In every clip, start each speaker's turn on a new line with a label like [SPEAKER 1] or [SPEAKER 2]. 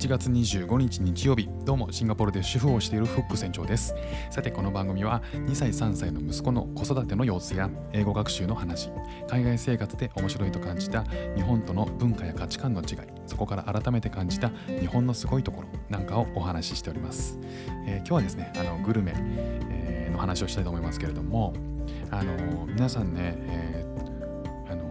[SPEAKER 1] 1月25日日曜日。どうもシンガポールで主婦をしているフック船長です。さてこの番組は2歳3歳の息子の子育ての様子や英語学習の話海外生活で面白いと感じた日本との文化や価値観の違いそこから改めて感じた日本のすごいところなんかをお話ししております、えー、今日はですねあのグルメ、えー、の話をしたいと思いますけれどもあの皆さんね、えー、あの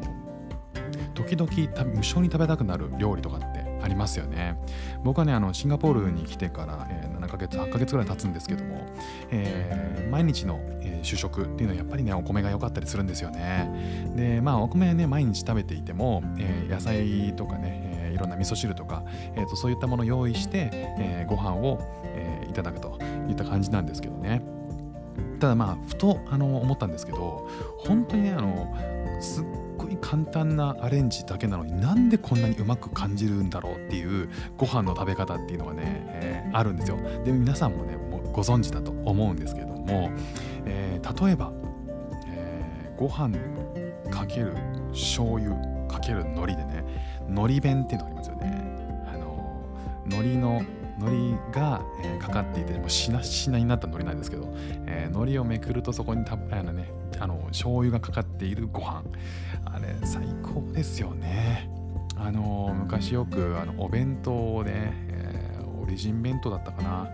[SPEAKER 1] 時々無性に食べたくなる料理とかってありますよね。僕はねあのシンガポールに来てから、えー、7ヶ月8ヶ月ぐらい経つんですけども、えー、毎日の、えー、主食っていうのはやっぱりねお米が良かったりするんですよね。でまあお米ね毎日食べていても、えー、野菜とかね、えー、いろんな味噌汁とか、えーと、そういったものを用意して、えー、ご飯を、えー、いただくといった感じなんですけどね。ただまあふとあの思ったんですけど本当にねあのすっごい簡単なアレンジだけなのになんでこんなにうまく感じるんだろうっていうご飯の食べ方っていうのがね、えー、あるんですよ。で皆さんもねもうご存知だと思うんですけれども、えー、例えば、えー、ご飯かける醤油かける海苔でね海苔弁っていうのがありますよね。あの海苔の海苔が、えー、かかっていてもうしなしなになった海苔なんですけど、えー、をめくるとそこにたあのねあの醤油がかかっているご飯。あれ最高ですよね。あの昔よくあのお弁当で、えー、オリジン弁当だったかな、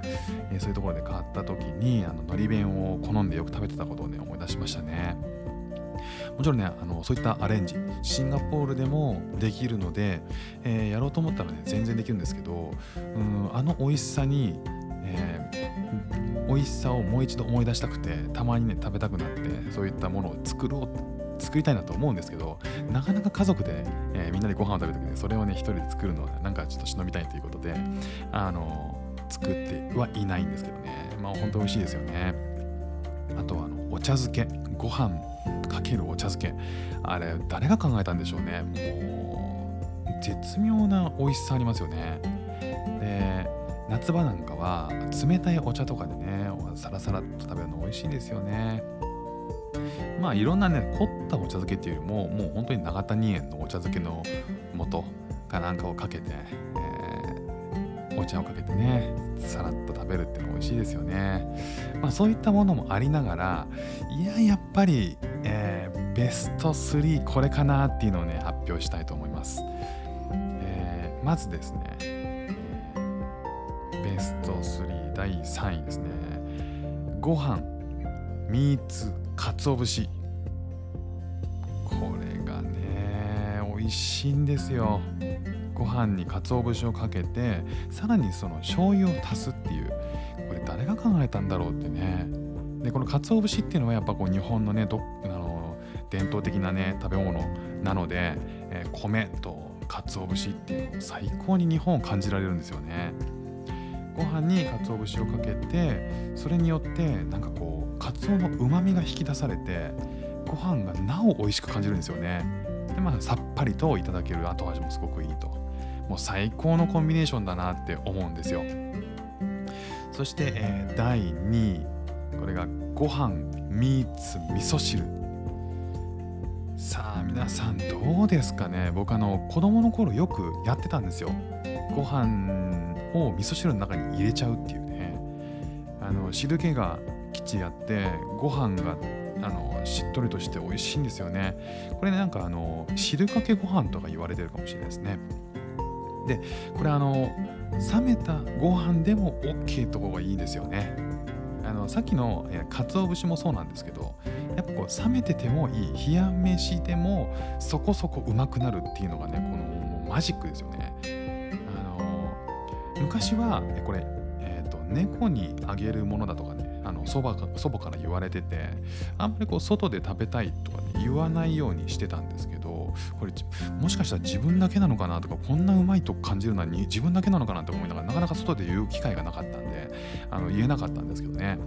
[SPEAKER 1] え、そういうところで買った時にあの海苔弁を好んでよく食べてたことをね思い出しましたね。もちろんねあのそういったアレンジシンガポールでもできるので、えー、やろうと思ったらね全然できるんですけどうんあの美味しさに、えー、美味しさをもう一度思い出したくてたまにね食べたくなってそういったものを作ろう作りたいなと思うんですけどなかなか家族で、えー、みんなでご飯を食べる時にそれをね一人で作るのはなんかちょっと忍びたいということであの作ってはいないんですけどね。まあ本当美味しいですよね。あとはあのお茶漬けご飯かけるお茶漬け。あれ誰が考えたんでしょうね。もう絶妙な美味しさありますよね。で夏場なんかは冷たいお茶とかでねサラサラと食べるの美味しいですよね。まあいろんなね凝ったお茶漬けっていうよりももう本当に長谷園のお茶漬けの素かなんかをかけて、え、お茶をかけてねさらっと食べるっていうの美味しいですよね。まあそういったものもありながらいややっぱり、えー、ベスト3これかなっていうのをね発表したいと思います、えー、まずですね、えー、ベスト3第3位ですね。ご飯ミーツ鰹節。これがね美味しいんですよ。ご飯に鰹節をかけてさらにその醤油を足すっていうこれ誰が考えたんだろうってね。でこの鰹節っていうのはやっぱこう日本のねどあの伝統的なね食べ物なので、えー、米と鰹節っていうの最高に日本を感じられるんですよね。ご飯に鰹節をかけてそれによってなんかこう鰹のうまみが引き出されてご飯がなお美味しく感じるんですよね。でまあさっぱりといただける後味もすごくいいと。もう最高のコンビネーションだなって思うんですよ。そして、えー、第2位。これがご飯ミーツ味噌汁。さあ皆さんどうですかね？僕あの子供の頃よくやってたんですよ。ご飯を味噌汁の中に入れちゃうっていうね。あの汁気がきっちりあってご飯があのしっとりとして美味しいんですよね。これねなんかあの汁かけご飯とか言われてるかもしれないですね。でこれあの冷めたご飯でも OK とこがいいですよね。あのさっきの鰹節もそうなんですけどやっぱこう冷めててもいい冷や飯でもそこそこうまくなるっていうのがねこのマジックですよね。あの昔はこれ、えーと、猫にあげるものだとかねあの祖母祖母から言われててあんまりこう外で食べたいとか、ね、言わないようにしてたんですけどこれもしかしたら自分だけなのかなとかこんなうまいと感じるのは自分だけなのかなって思いながらなかなか外で言う機会がなかったんであの言えなかったんですけどね。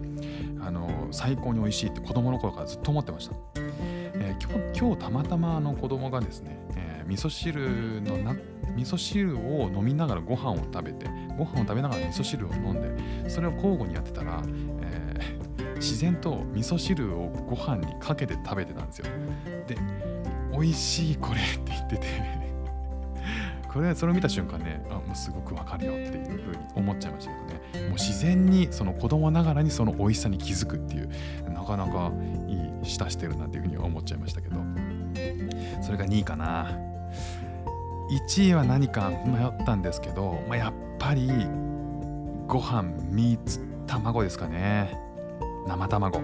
[SPEAKER 1] あの最高に美味しいって子供の頃からずっと思ってました、えー、今日今日たまたまあの子供がですね、えー、味噌汁のな味噌汁を飲みながらご飯を食べてご飯を食べながら味噌汁を飲んでそれを交互にやってたら、えー、自然と味噌汁をご飯にかけて食べてたんですよ。で美味しいこれって言ってて。これそれを見た瞬間ねあもうすごくわかるよっていうふうに思っちゃいましたけどね。もう自然にその子供ながらにその美味しさに気づくっていうなかなかいい舌してるなっていうふうには思っちゃいましたけど。それが2位かな。1位は何か迷ったんですけど、まあ、やっぱりご飯3つ卵ですかね。生卵。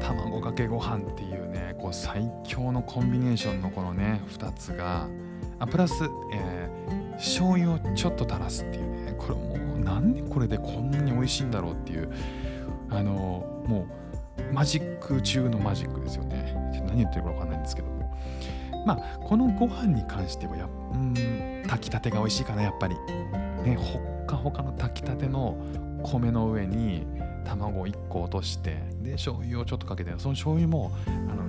[SPEAKER 1] 卵かけご飯っていうこう最強のコンビネーションのこのね2つがあプラス、えー、醤油をちょっと垂らすっていうねこれもうなんでこれでこんなに美味しいんだろうっていうあのもうマジック中のマジックですよね。何言ってるか分かんないんですけども。まあこのご飯に関してはやうん炊きたてが美味しいかなやっぱり。ねほっかほかの炊きたての米の上に卵1個落としてで醤油をちょっとかけてその醤油もあの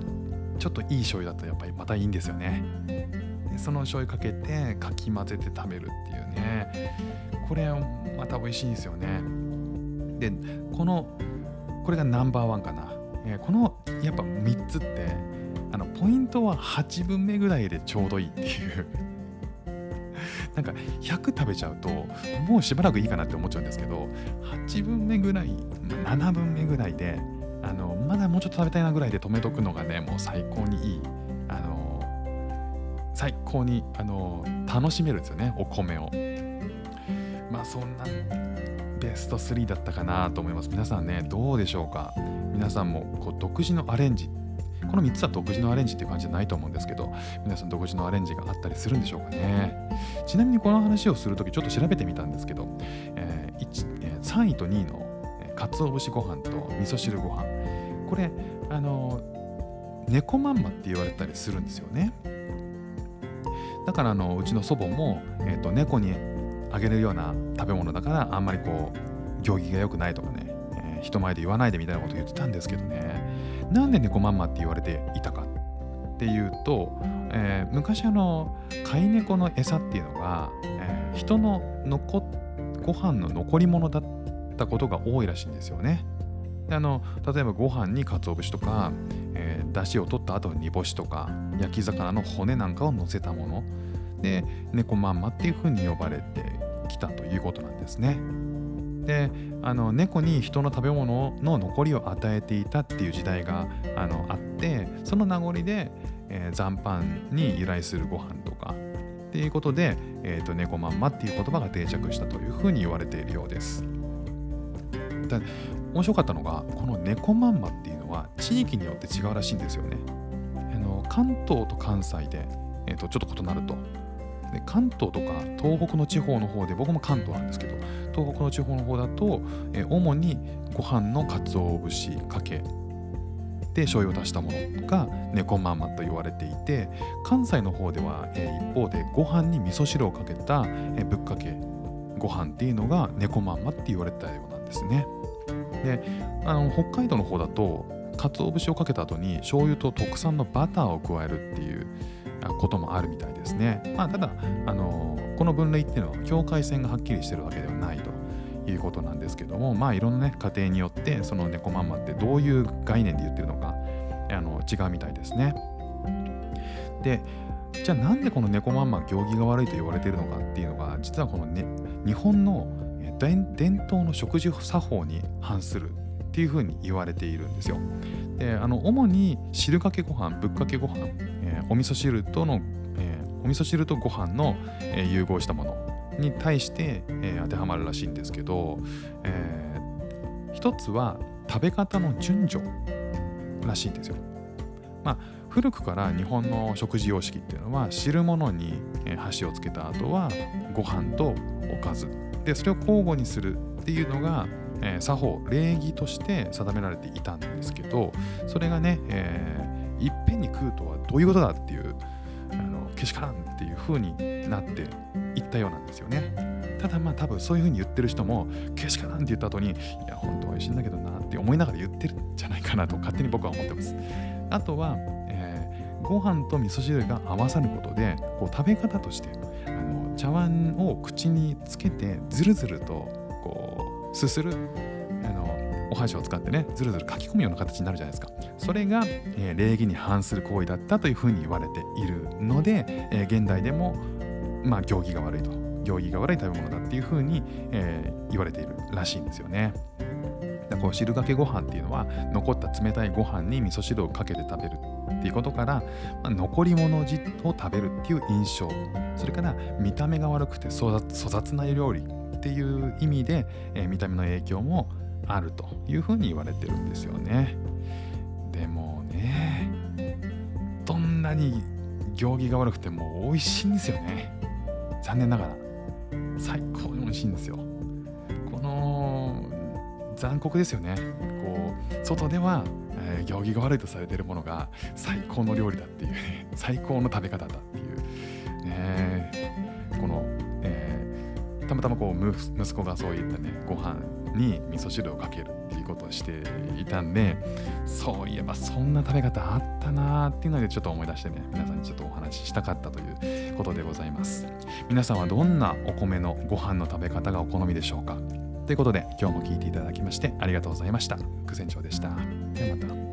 [SPEAKER 1] ちょっといい醤油だとやっぱりまたいいんですよね。でその醤油かけてかき混ぜて食べるっていうね。これまた美味しいんですよね。でこのこれがナンバーワンかな、えー、このやっぱ3つってあのポイントは8分目ぐらいでちょうどいいっていう。なんか100食べちゃうともうしばらくいいかなって思っちゃうんですけど8分目ぐらい7分目ぐらいであのまだもうちょっと食べたいなぐらいで止めとくのがねもう最高にいいあの最高にあの楽しめるんですよねお米を。まあそんなベスト3だったかなと思います。皆さんねどうでしょうか？皆さんもこう独自のアレンジ。この3つは独自のアレンジっていう感じじゃないと思うんですけど皆さん独自のアレンジがあったりするんでしょうかね。ちなみにこの話をするときちょっと調べてみたんですけど、えーえー、3位と2位のかつお節ご飯と味噌汁ご飯。これあの猫まんまって言われたりするんですよねだからあのうちの祖母も、えーと、猫にあげるような食べ物だからあんまりこう行儀が良くないとかね、えー、人前で言わないでみたいなこと言ってたんですけどねなんで猫まんまって言われていたかっていうと、えー、昔あの飼い猫の餌っていうのが、えー、人の残ご飯の残り物だったことが多いらしいんですよね。あの例えばご飯に鰹節とか、えー、出汁を取った後に煮干しとか焼き魚の骨なんかを乗せたもので猫まんまっていうふうに呼ばれてきたということなんですね。であの猫に人の食べ物の残りを与えていたっていう時代があのあってその名残で、えー、残飯に由来するご飯とかっていうことで、えーと、猫まんまっていう言葉が定着したというふうに言われているようです。面白かったのがこの猫まんまっていうのは地域によって違うらしいんですよね。あの関東と関西で、えーとちょっと異なると。で関東とか東北の地方の方で僕も関東なんですけど東北の地方の方だと、え主にご飯の鰹節かけで醤油を足したものが猫まんまと言われていて関西の方では、え一方でご飯に味噌汁をかけた、えぶっかけご飯っていうのが猫まんまって言われたようなんですね。であの北海道の方だと鰹節をかけた後に醤油と特産のバターを加えるっていうこともあるみたいですね。まあ、ただ、あのこの分類っていうのは境界線がはっきりしてるわけではないということなんですけども、まあ、いろんな、ね、家庭によってその猫まんまってどういう概念で言ってるのかあの違うみたいですね。でじゃあなんでこの猫まんま行儀が悪いと言われてるのかっていうのが実はこの、ね、日本の伝統の食事作法に反するっていうふうに言われているんですよ。であの主に汁かけご飯ぶっかけご飯、えー、お味噌汁との、えー、お味噌汁とご飯の、えー、融合したものに対して、えー、当てはまるらしいんですけど、えー、一つは食べ方の順序らしいんですよ。まあ古くから日本の食事様式っていうのは汁物に箸をつけた後はご飯とおかずでそれを交互にするっていうのがえー、作法礼儀として定められていたんですけどそれがね、えー、いっぺんに食うとはどういうことだっていうあのけしからんっていう風になっていったようなんですよね。ただまあ多分そういう風に言ってる人もけしからんって言った後にいや本当美味しいんだけどなって思いながら言ってるんじゃないかなと勝手に僕は思ってます。あとは、えー、ご飯と味噌汁が合わさることでこう食べ方として茶碗を口につけてずるずるとこうすするあのお箸を使ってねずるずる書き込むような形になるじゃないですか。それが、えー、礼儀に反する行為だったというふうに言われているので、えー、現代でもまあ行儀が悪いと。行儀が悪い食べ物だっていうふうに、えー、言われているらしいんですよね。だこう汁かけご飯っていうのは残った冷たいご飯に味噌汁をかけて食べる。っていうことから、まあ、残り物を食べるっていう印象それから見た目が悪くて粗雑な料理っていう意味で、えー、見た目の影響もあるというふうに言われてるんですよね。でもねどんなに行儀が悪くても美味しいんですよね。残念ながら最高に美味しいんですよ。この残酷ですよね。こう外では、えー、行儀が悪いとされているものが最高の料理だっていうね 最高の食べ方だっていうねこの、えー、たまたまこう息子がそういったねご飯に味噌汁をかけるっていうことをしていたんでそういえばそんな食べ方あったなーっていうのでちょっと思い出してね皆さんにちょっとお話ししたかったということでございます。皆さんはどんなお米のご飯の食べ方がお好みでしょうか？ということで今日も聞いていただきましてありがとうございました。久船長でした。ではまた。